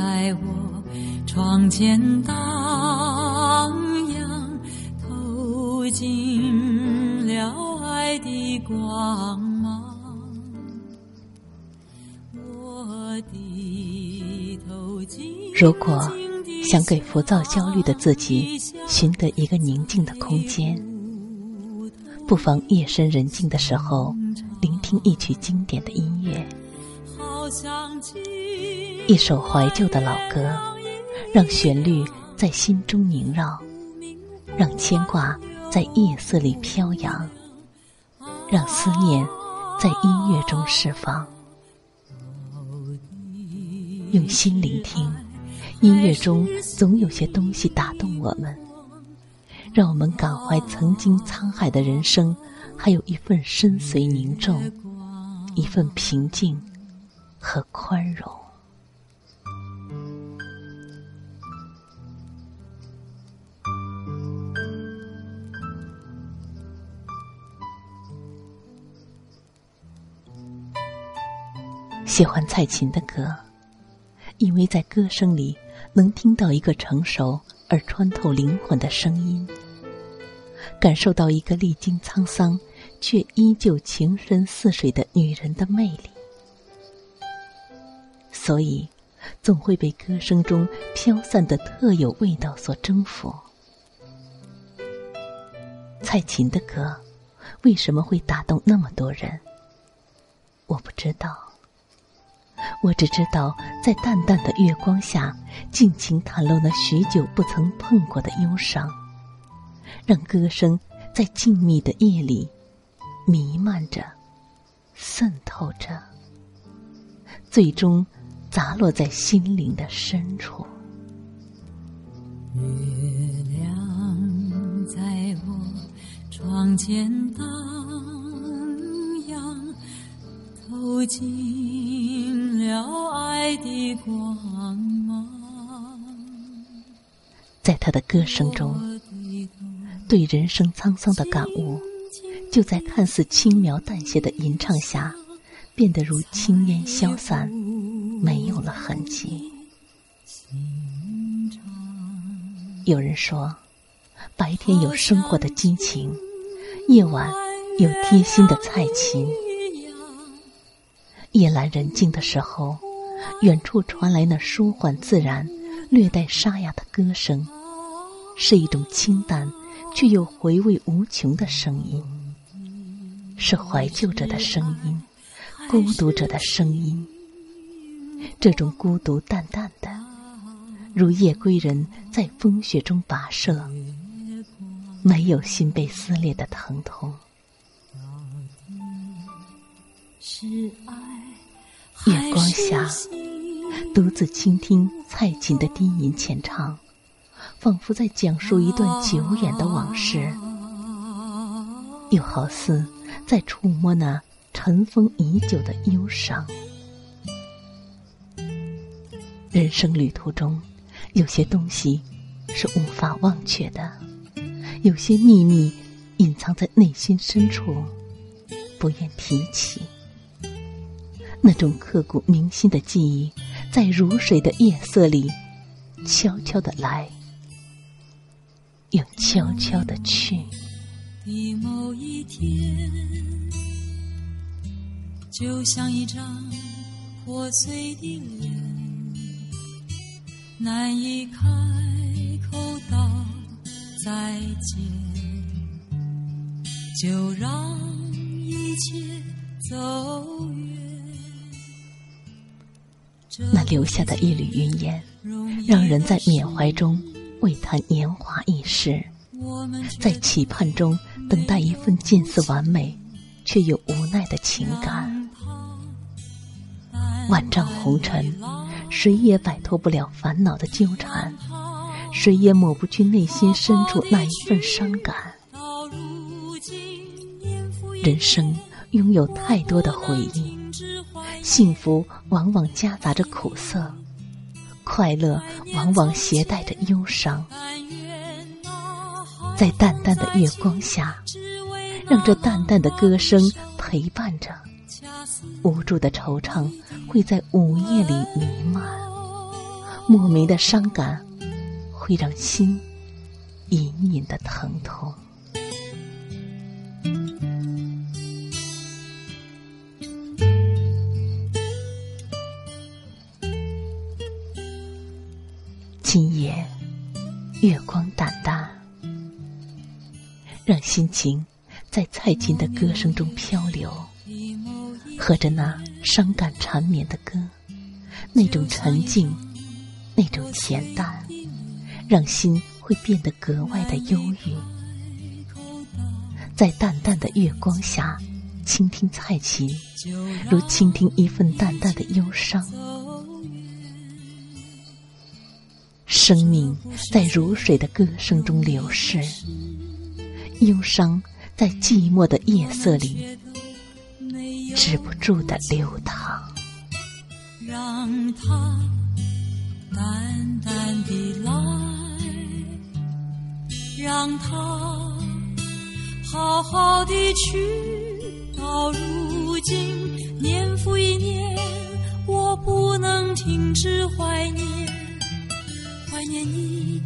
在我窗前荡漾，透进了爱的光芒。我低头如果想给浮躁焦虑的自己寻得一个宁静的空间，不妨夜深人静的时候，聆听一曲经典的音乐好想，一首怀旧的老歌，让旋律在心中萦绕，让牵挂在夜色里飘扬，让思念在音乐中释放。用心聆听，音乐中总有些东西打动我们。让我们感怀曾经沧海的人生，还有一份深邃凝重，一份平静和宽容。喜欢蔡琴的歌，因为在歌声里能听到一个成熟。而穿透灵魂的声音，感受到一个历经沧桑却依旧情深似水的女人的魅力，所以总会被歌声中飘散的特有味道所征服。蔡琴的歌为什么会打动那么多人？我不知道。我只知道，在淡淡的月光下，尽情袒露那许久不曾碰过的忧伤，让歌声在静谧的夜里弥漫着、渗透着，最终砸落在心灵的深处。月亮在我窗前荡漾，透进。了爱的光芒，在他的歌声中，对人生沧桑的感悟，就在看似轻描淡写的吟唱下，变得如轻烟消散，没有了痕迹。有人说，白天有生活的激情，夜晚有贴心的蔡琴。夜阑人静的时候，远处传来那舒缓自然、略带沙哑的歌声，是一种清淡却又回味无穷的声音，是怀旧者的声音，孤独者的声音。这种孤独淡淡的，如夜归人在风雪中跋涉，没有心被撕裂的疼痛。是爱。月光下，独自倾听蔡琴的低吟浅唱，仿佛在讲述一段久远的往事，又好似在触摸那尘封已久的忧伤。人生旅途中，有些东西是无法忘却的，有些秘密隐藏在内心深处，不愿提起。那种刻骨铭心的记忆，在如水的夜色里，悄悄的来，又悄悄的去。的某一天，就像一张破碎的脸，难以开口道再见，就让一切走远。那留下的一缕云烟，让人在缅怀中为他年华易逝，在期盼中等待一份近似完美却又无奈的情感。万丈红尘，谁也摆脱不了烦恼的纠缠，谁也抹不去内心深处那一份伤感。人生拥有太多的回忆。幸福往往夹杂着苦涩，快乐往往携带着忧伤。在淡淡的月光下，让这淡淡的歌声陪伴着。无助的惆怅会在午夜里弥漫，莫名的伤感会让心隐隐的疼痛。今夜月光淡淡，让心情在蔡琴的歌声中漂流，和着那伤感缠绵的歌，那种沉静，那种恬淡，让心会变得格外的忧郁。在淡淡的月光下，倾听蔡琴，如倾听一份淡淡的忧伤。生命在如水的歌声中流逝，忧伤在寂寞的夜色里止不住的流淌。让它淡淡的来，让它好好的去。到如今，年复一年，我不能停止怀念。怀念你